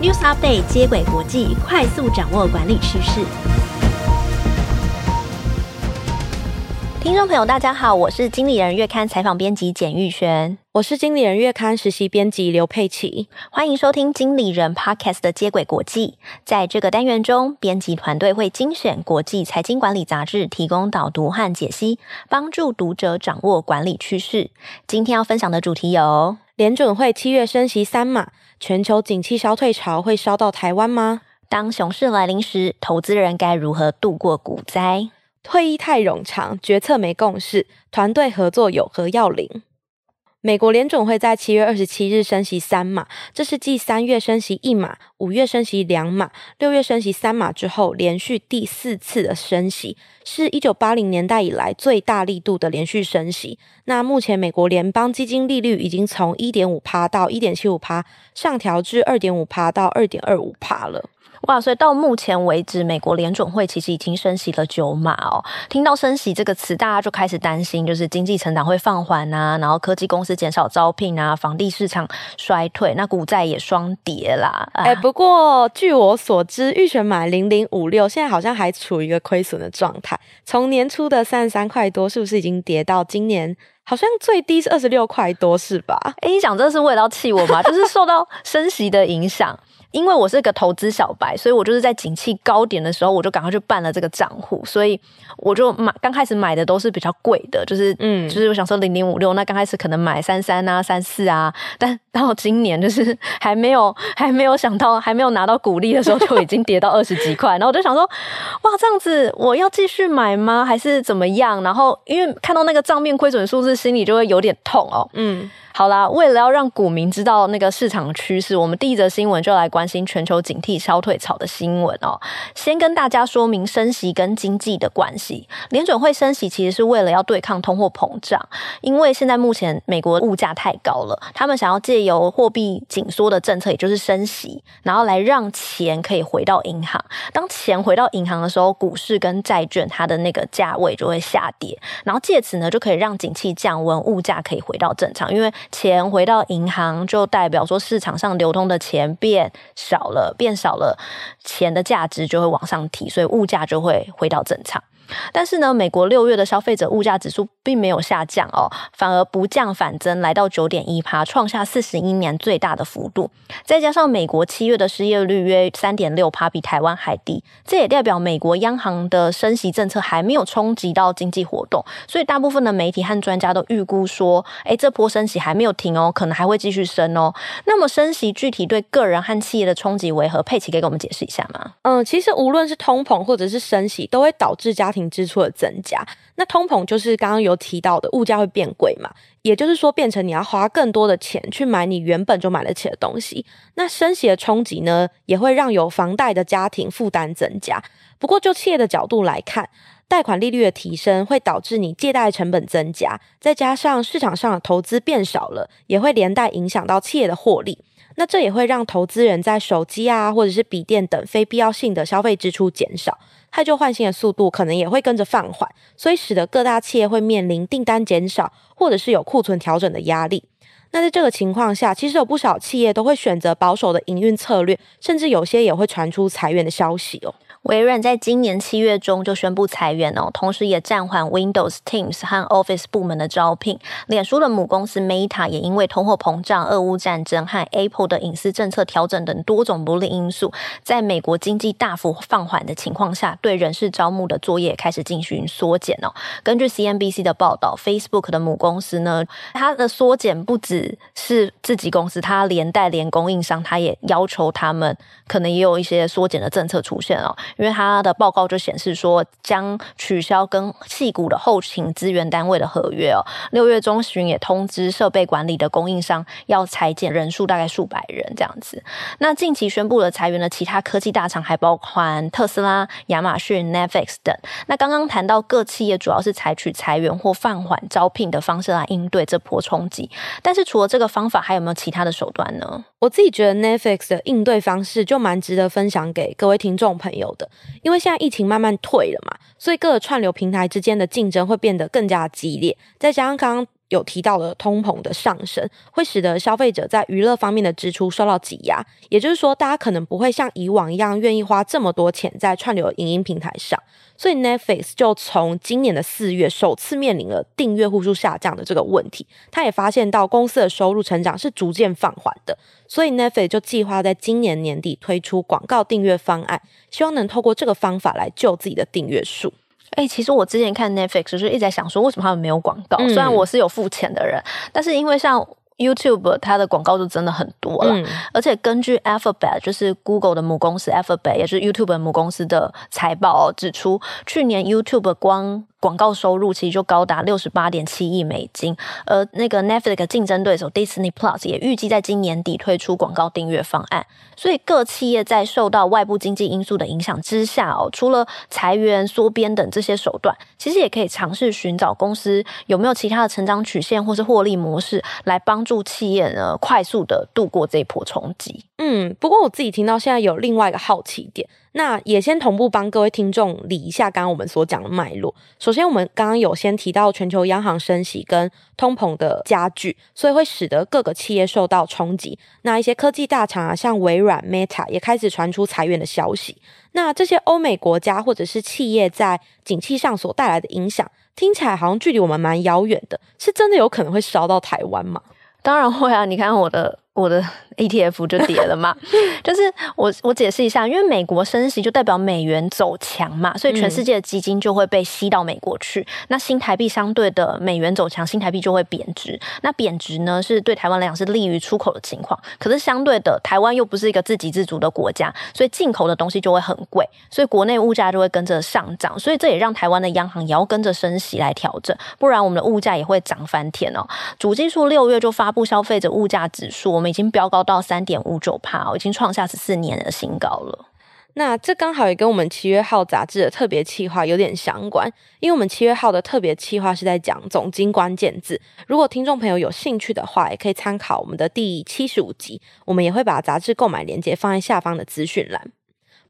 News Update 接轨国际，快速掌握管理趋势。听众朋友，大家好，我是经理人月刊采访编辑简玉璇，我是经理人月刊实习编辑刘佩琪，欢迎收听经理人 Podcast 的接轨国际。在这个单元中，编辑团队会精选国际财经管理杂志，提供导读和解析，帮助读者掌握管理趋势。今天要分享的主题有：联准会七月升息三码，全球景气消退潮会烧到台湾吗？当熊市来临时，投资人该如何度过股灾？会议太冗长，决策没共识，团队合作有何要领？美国联总会在七月二十七日升息三码，这是继三月升息一码、五月升息两码、六月升息三码之后，连续第四次的升息，是一九八零年代以来最大力度的连续升息。那目前美国联邦基金利率已经从一点五趴到一点七五趴，上调至二点五趴到二点二五趴了。哇，所以到目前为止，美国联准会其实已经升息了九码哦。听到升息这个词，大家就开始担心，就是经济成长会放缓啊，然后科技公司减少招聘啊，房地市场衰退，那股债也双跌啦。哎、欸，不过据我所知，预选买零零五六，现在好像还处于一个亏损的状态。从年初的三十三块多，是不是已经跌到今年好像最低是二十六块多，是吧？哎、欸，你讲这是为了要气我吗？就是受到升息的影响。因为我是个投资小白，所以我就是在景气高点的时候，我就赶快去办了这个账户，所以我就买，刚开始买的都是比较贵的，就是嗯，就是我想说零零五六，那刚开始可能买三三啊、三四啊，但到今年就是还没有还没有想到还没有拿到股利的时候，就已经跌到二十几块，然后我就想说，哇，这样子我要继续买吗？还是怎么样？然后因为看到那个账面亏损数字，心里就会有点痛哦，嗯。好啦，为了要让股民知道那个市场趋势，我们第一则新闻就来关关心全球景气消退潮的新闻哦。先跟大家说明升息跟经济的关系。联准会升息其实是为了要对抗通货膨胀，因为现在目前美国物价太高了，他们想要借由货币紧缩的政策，也就是升息，然后来让钱可以回到银行。当钱回到银行的时候，股市跟债券它的那个价位就会下跌，然后借此呢就可以让景气降温，物价可以回到正常，因为。钱回到银行，就代表说市场上流通的钱变少了，变少了，钱的价值就会往上提，所以物价就会回到正常。但是呢，美国六月的消费者物价指数并没有下降哦，反而不降反增，来到九点一趴，创下四十一年最大的幅度。再加上美国七月的失业率约三点六趴，比台湾还低，这也代表美国央行的升息政策还没有冲击到经济活动。所以大部分的媒体和专家都预估说，诶，这波升息还没有停哦，可能还会继续升哦。那么升息具体对个人和企业的冲击为何？佩奇可以给我们解释一下吗？嗯，其实无论是通膨或者是升息，都会导致家庭。支出的增加，那通膨就是刚刚有提到的物价会变贵嘛，也就是说变成你要花更多的钱去买你原本就买得起的东西。那升息的冲击呢，也会让有房贷的家庭负担增加。不过就企业的角度来看，贷款利率的提升会导致你借贷成本增加，再加上市场上的投资变少了，也会连带影响到企业的获利。那这也会让投资人在手机啊，或者是笔电等非必要性的消费支出减少，汰旧换新的速度可能也会跟着放缓，所以使得各大企业会面临订单减少，或者是有库存调整的压力。那在这个情况下，其实有不少企业都会选择保守的营运策略，甚至有些也会传出裁员的消息哦。微软在今年七月中就宣布裁员哦，同时也暂缓 Windows、Teams 和 Office 部门的招聘。脸书的母公司 Meta 也因为通货膨胀、俄乌战争和 Apple 的隐私政策调整等多种不利因素，在美国经济大幅放缓的情况下，对人事招募的作业开始进行缩减哦。根据 CNBC 的报道，Facebook 的母公司呢，它的缩减不只是自己公司，它连带连供应商，它也要求他们可能也有一些缩减的政策出现哦。因为他的报告就显示说，将取消跟矽谷的后勤资源单位的合约哦。六月中旬也通知设备管理的供应商要裁减人数，大概数百人这样子。那近期宣布了裁员的其他科技大厂还包括特斯拉、亚马逊、Netflix 等。那刚刚谈到各企业主要是采取裁员或放缓招聘的方式来应对这波冲击，但是除了这个方法，还有没有其他的手段呢？我自己觉得 Netflix 的应对方式就蛮值得分享给各位听众朋友的，因为现在疫情慢慢退了嘛，所以各个串流平台之间的竞争会变得更加激烈。再加上刚刚有提到了通膨的上升，会使得消费者在娱乐方面的支出受到挤压。也就是说，大家可能不会像以往一样愿意花这么多钱在串流影音平台上。所以 Netflix 就从今年的四月首次面临了订阅户数下降的这个问题。他也发现到公司的收入成长是逐渐放缓的，所以 Netflix 就计划在今年年底推出广告订阅方案，希望能透过这个方法来救自己的订阅数。哎、欸，其实我之前看 Netflix 就是一直在想说，为什么他们没有广告？嗯、虽然我是有付钱的人，但是因为像 YouTube 它的广告就真的很多了，嗯、而且根据 Alphabet 就是 Google 的母公司 Alphabet，也是 YouTube 的母公司的财报指出，去年 YouTube 光广告收入其实就高达六十八点七亿美金，而那个 Netflix 的竞争对手 Disney Plus 也预计在今年底推出广告订阅方案。所以各企业在受到外部经济因素的影响之下哦，除了裁员、缩编等这些手段，其实也可以尝试寻找公司有没有其他的成长曲线或是获利模式，来帮助企业呢快速的度过这一波冲击。嗯，不过我自己听到现在有另外一个好奇点。那也先同步帮各位听众理一下刚刚我们所讲的脉络。首先，我们刚刚有先提到全球央行升息跟通膨的加剧，所以会使得各个企业受到冲击。那一些科技大厂啊，像微软、Meta 也开始传出裁员的消息。那这些欧美国家或者是企业在景气上所带来的影响，听起来好像距离我们蛮遥远的，是真的有可能会烧到台湾吗？当然会啊！你看我的。我的 ETF 就跌了嘛，就是我我解释一下，因为美国升息就代表美元走强嘛，所以全世界的基金就会被吸到美国去。嗯、那新台币相对的美元走强，新台币就会贬值。那贬值呢，是对台湾来讲是利于出口的情况。可是相对的，台湾又不是一个自给自足的国家，所以进口的东西就会很贵，所以国内物价就会跟着上涨。所以这也让台湾的央行也要跟着升息来调整，不然我们的物价也会涨翻天哦。主计处六月就发布消费者物价指数，我们。已经飙高到三点五九帕，已经创下十四年的新高了。那这刚好也跟我们七月号杂志的特别企划有点相关，因为我们七月号的特别企划是在讲总经关键字。如果听众朋友有兴趣的话，也可以参考我们的第七十五集，我们也会把杂志购买链接放在下方的资讯栏。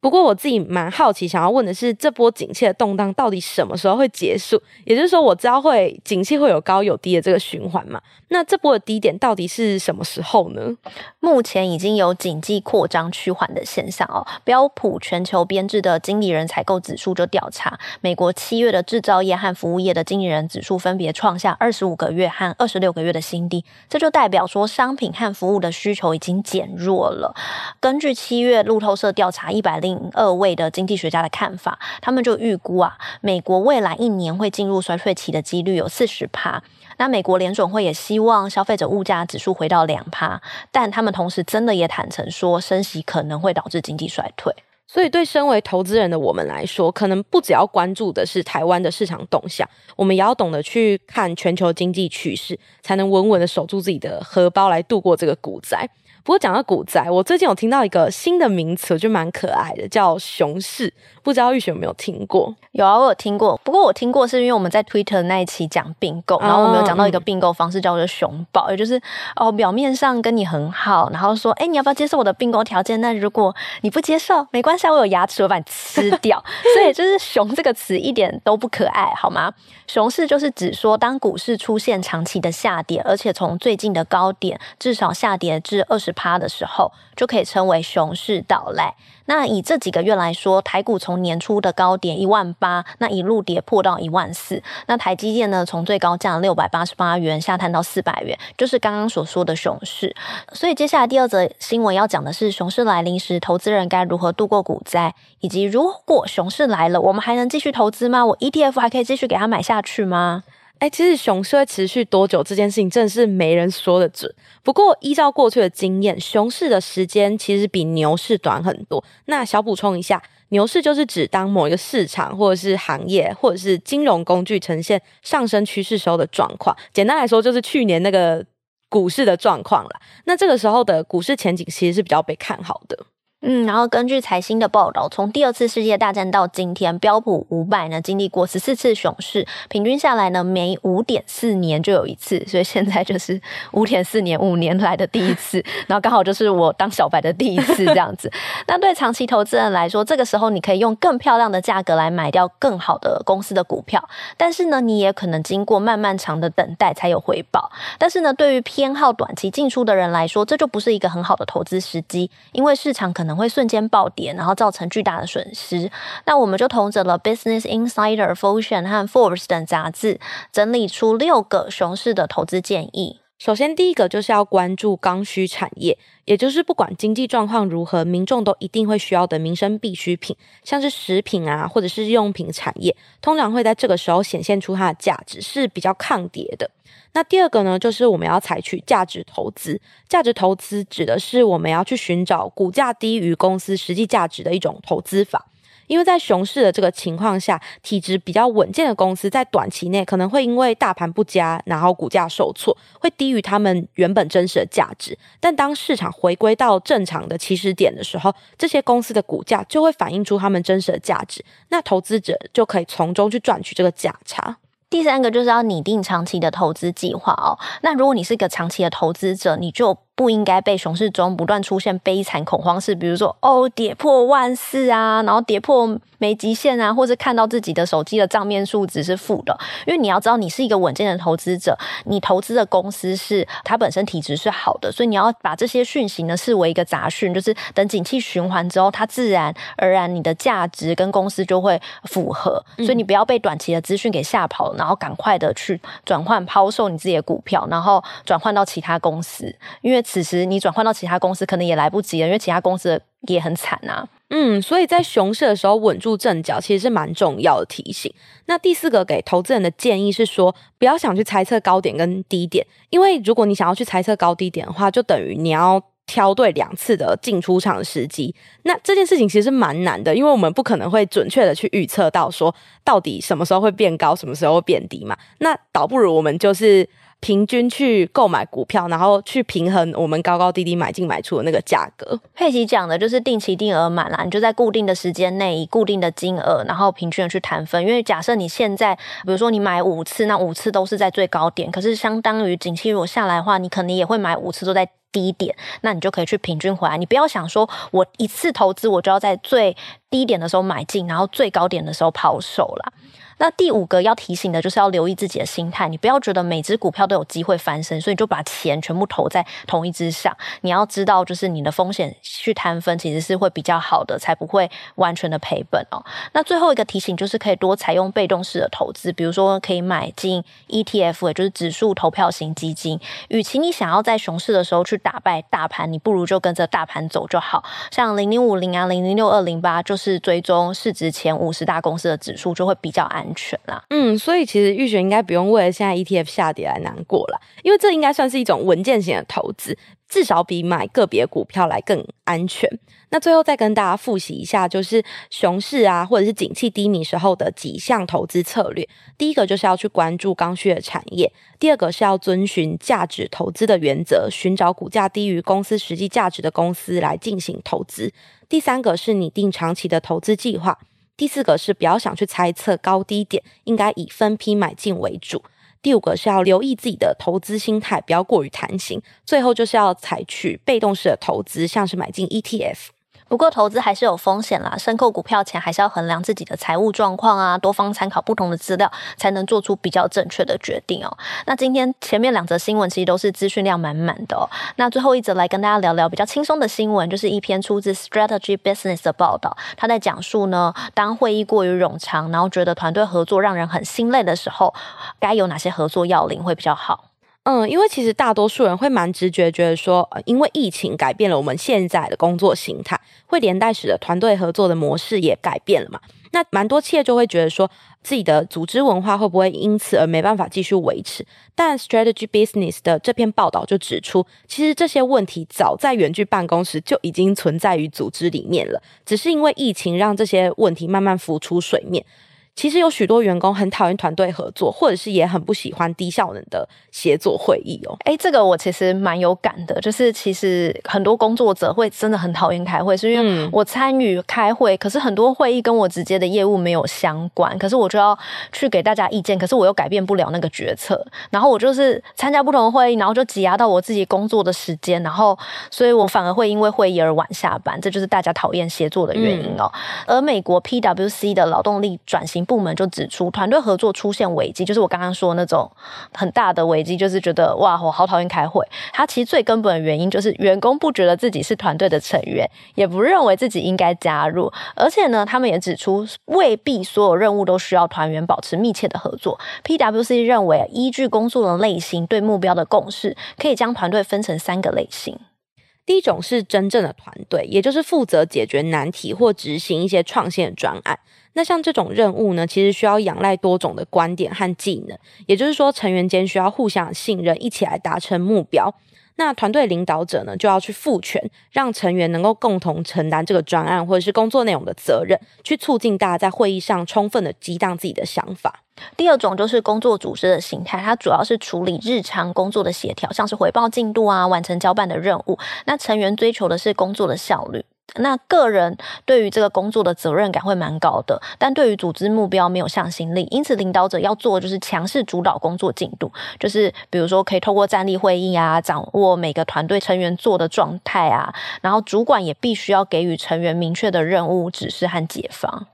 不过我自己蛮好奇，想要问的是，这波景气的动荡到底什么时候会结束？也就是说，我知道会景气会有高有低的这个循环嘛？那这波的低点到底是什么时候呢？目前已经有景气扩张趋缓的现象哦。标普全球编制的经理人采购指数就调查，美国七月的制造业和服务业的经理人指数分别创下二十五个月和二十六个月的新低，这就代表说商品和服务的需求已经减弱了。根据七月路透社调查一百零二位的经济学家的看法，他们就预估啊，美国未来一年会进入衰退期的几率有四十趴。那美国联总会也希望消费者物价指数回到两趴，但他们同时真的也坦诚说，升息可能会导致经济衰退。所以，对身为投资人的我们来说，可能不只要关注的是台湾的市场动向，我们也要懂得去看全球经济趋势，才能稳稳的守住自己的荷包，来度过这个股灾。不过讲到股灾，我最近有听到一个新的名词，我觉得蛮可爱的，叫熊市。不知道玉雪有没有听过？有啊，我有听过。不过我听过是因为我们在 Twitter 那一期讲并购，然后我们有讲到一个并购方式叫做熊抱，也就是哦，表面上跟你很好，然后说，哎，你要不要接受我的并购条件？那如果你不接受，没关系，我有牙齿，我把你吃掉。所以就是“熊”这个词一点都不可爱，好吗？熊市就是指说，当股市出现长期的下跌，而且从最近的高点至少下跌至二十趴的时候，就可以称为熊市到来。那以这几个月来说，台股从年初的高点一万八，那一路跌破到一万四。那台积电呢，从最高价六百八十八元下探到四百元，就是刚刚所说的熊市。所以接下来第二则新闻要讲的是，熊市来临时，投资人该如何度过股灾，以及如果熊市来了，我们还能继续投资吗？我 ETF 还可以继续给它买下去吗？哎，其实熊市会持续多久这件事情，真的是没人说得准。不过依照过去的经验，熊市的时间其实比牛市短很多。那小补充一下，牛市就是指当某一个市场或者是行业或者是金融工具呈现上升趋势时候的状况。简单来说，就是去年那个股市的状况了。那这个时候的股市前景其实是比较被看好的。嗯，然后根据财新的报道，从第二次世界大战到今天，标普五百呢经历过十四次熊市，平均下来呢每五点四年就有一次，所以现在就是五点四年五年来的第一次，然后刚好就是我当小白的第一次这样子。那对长期投资人来说，这个时候你可以用更漂亮的价格来买掉更好的公司的股票，但是呢，你也可能经过漫漫长的等待才有回报。但是呢，对于偏好短期进出的人来说，这就不是一个很好的投资时机，因为市场可能。可能会瞬间暴跌，然后造成巨大的损失。那我们就同整了 Business Insider》、《Fusion 和 Forbes 等杂志，整理出六个熊市的投资建议。首先，第一个就是要关注刚需产业，也就是不管经济状况如何，民众都一定会需要的民生必需品，像是食品啊，或者是日用品产业，通常会在这个时候显现出它的价值，是比较抗跌的。那第二个呢，就是我们要采取价值投资。价值投资指的是我们要去寻找股价低于公司实际价值的一种投资法。因为在熊市的这个情况下，体质比较稳健的公司在短期内可能会因为大盘不佳，然后股价受挫，会低于他们原本真实的价值。但当市场回归到正常的起始点的时候，这些公司的股价就会反映出他们真实的价值，那投资者就可以从中去赚取这个价差。第三个就是要拟定长期的投资计划哦。那如果你是一个长期的投资者，你就不应该被熊市中不断出现悲惨恐慌式，比如说哦跌破万四啊，然后跌破没极限啊，或者看到自己的手机的账面数值是负的。因为你要知道，你是一个稳健的投资者，你投资的公司是它本身体质是好的，所以你要把这些讯息呢视为一个杂讯，就是等景气循环之后，它自然而然你的价值跟公司就会符合。所以你不要被短期的资讯给吓跑，然后赶快的去转换抛售你自己的股票，然后转换到其他公司，因为。此时你转换到其他公司可能也来不及了，因为其他公司也很惨啊。嗯，所以在熊市的时候稳住阵脚，其实是蛮重要的提醒。那第四个给投资人的建议是说，不要想去猜测高点跟低点，因为如果你想要去猜测高低点的话，就等于你要挑对两次的进出场的时机。那这件事情其实蛮难的，因为我们不可能会准确的去预测到说到底什么时候会变高，什么时候会变低嘛。那倒不如我们就是。平均去购买股票，然后去平衡我们高高低低买进买出的那个价格。佩奇讲的就是定期定额买啦，你就在固定的时间内以固定的金额，然后平均的去摊分。因为假设你现在，比如说你买五次，那五次都是在最高点，可是相当于景气如果下来的话，你可能也会买五次都在低点，那你就可以去平均回来。你不要想说我一次投资我就要在最低点的时候买进，然后最高点的时候抛售啦。那第五个要提醒的就是要留意自己的心态，你不要觉得每只股票都有机会翻身，所以你就把钱全部投在同一只上。你要知道，就是你的风险去摊分，其实是会比较好的，才不会完全的赔本哦。那最后一个提醒就是可以多采用被动式的投资，比如说可以买进 ETF，也就是指数投票型基金。与其你想要在熊市的时候去打败大盘，你不如就跟着大盘走就好。像零零五零啊，零零六二零八，就是追踪市值前五十大公司的指数，就会比较安。安全啦，嗯，所以其实玉璇应该不用为了现在 ETF 下跌来难过了，因为这应该算是一种稳健型的投资，至少比买个别股票来更安全。那最后再跟大家复习一下，就是熊市啊，或者是景气低迷时候的几项投资策略。第一个就是要去关注刚需的产业，第二个是要遵循价值投资的原则，寻找股价低于公司实际价值的公司来进行投资。第三个是拟定长期的投资计划。第四个是不要想去猜测高低点，应该以分批买进为主。第五个是要留意自己的投资心态，不要过于贪心。最后就是要采取被动式的投资，像是买进 ETF。不过投资还是有风险啦，申购股票前还是要衡量自己的财务状况啊，多方参考不同的资料，才能做出比较正确的决定哦。那今天前面两则新闻其实都是资讯量满满的哦。那最后一则来跟大家聊聊比较轻松的新闻，就是一篇出自 Strategy Business 的报道，他在讲述呢，当会议过于冗长，然后觉得团队合作让人很心累的时候，该有哪些合作要领会比较好？嗯，因为其实大多数人会蛮直觉觉得说，呃，因为疫情改变了我们现在的工作形态，会连带使得团队合作的模式也改变了嘛。那蛮多企业就会觉得说，自己的组织文化会不会因此而没办法继续维持？但 Strategy Business 的这篇报道就指出，其实这些问题早在远距办公时就已经存在于组织里面了，只是因为疫情让这些问题慢慢浮出水面。其实有许多员工很讨厌团队合作，或者是也很不喜欢低效能的协作会议哦。哎，这个我其实蛮有感的，就是其实很多工作者会真的很讨厌开会，是因为我参与开会，可是很多会议跟我直接的业务没有相关，可是我就要去给大家意见，可是我又改变不了那个决策，然后我就是参加不同的会议，然后就挤压到我自己工作的时间，然后所以我反而会因为会议而晚下班，这就是大家讨厌协作的原因哦。嗯、而美国 PwC 的劳动力转型部门就指出，团队合作出现危机，就是我刚刚说那种很大的危机，就是觉得哇，我好讨厌开会。它其实最根本的原因就是员工不觉得自己是团队的成员，也不认为自己应该加入。而且呢，他们也指出，未必所有任务都需要团员保持密切的合作。PwC 认为，依据工作的类型对目标的共识，可以将团队分成三个类型。第一种是真正的团队，也就是负责解决难题或执行一些创新的专案。那像这种任务呢，其实需要仰赖多种的观点和技能，也就是说，成员间需要互相信任，一起来达成目标。那团队领导者呢，就要去赋权，让成员能够共同承担这个专案或者是工作内容的责任，去促进大家在会议上充分的激荡自己的想法。第二种就是工作组织的形态，它主要是处理日常工作的协调，像是回报进度啊，完成交办的任务。那成员追求的是工作的效率。那个人对于这个工作的责任感会蛮高的，但对于组织目标没有向心力，因此领导者要做就是强势主导工作进度，就是比如说可以透过站立会议啊，掌握每个团队成员做的状态啊，然后主管也必须要给予成员明确的任务指示和解方。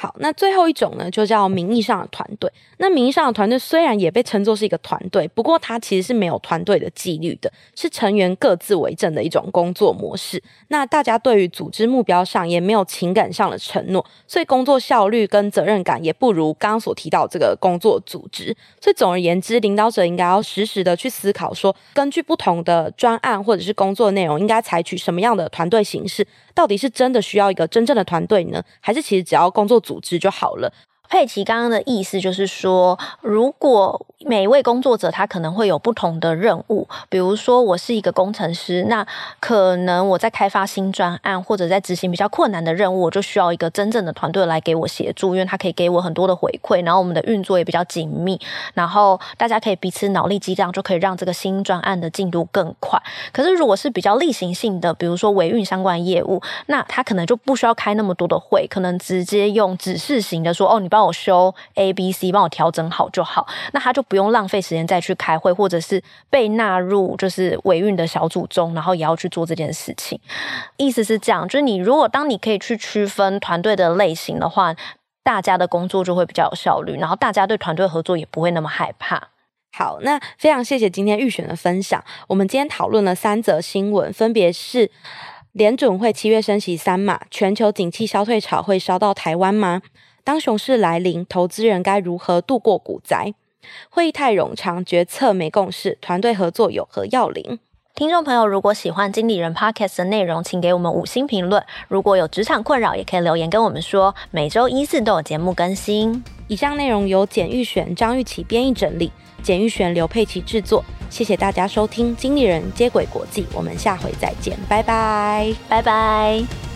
好，那最后一种呢，就叫名义上的团队。那名义上的团队虽然也被称作是一个团队，不过它其实是没有团队的纪律的，是成员各自为政的一种工作模式。那大家对于组织目标上也没有情感上的承诺，所以工作效率跟责任感也不如刚刚所提到这个工作组织。所以总而言之，领导者应该要时时的去思考说，根据不同的专案或者是工作内容，应该采取什么样的团队形式？到底是真的需要一个真正的团队呢，还是其实只要工作组织就好了？佩奇刚刚的意思就是说，如果每一位工作者他可能会有不同的任务，比如说我是一个工程师，那可能我在开发新专案或者在执行比较困难的任务，我就需要一个真正的团队来给我协助，因为他可以给我很多的回馈，然后我们的运作也比较紧密，然后大家可以彼此脑力激荡，就可以让这个新专案的进度更快。可是如果是比较例行性的，比如说维运相关业务，那他可能就不需要开那么多的会，可能直接用指示型的说，哦，你帮。帮我修 A、B、C，帮我调整好就好。那他就不用浪费时间再去开会，或者是被纳入就是维运的小组中，然后也要去做这件事情。意思是这样，就是你如果当你可以去区分团队的类型的话，大家的工作就会比较有效率，然后大家对团队合作也不会那么害怕。好，那非常谢谢今天预选的分享。我们今天讨论了三则新闻，分别是联准会七月升息三码，全球景气消退潮会烧到台湾吗？当熊市来临，投资人该如何度过股灾？会议太冗长，决策没共识，团队合作有何要领？听众朋友，如果喜欢经理人 Podcast 的内容，请给我们五星评论。如果有职场困扰，也可以留言跟我们说。每周一四都有节目更新。以上内容由简玉璇、张玉琪编译整理，简玉璇、刘佩琪制作。谢谢大家收听《经理人接轨国际》，我们下回再见，拜拜，拜拜。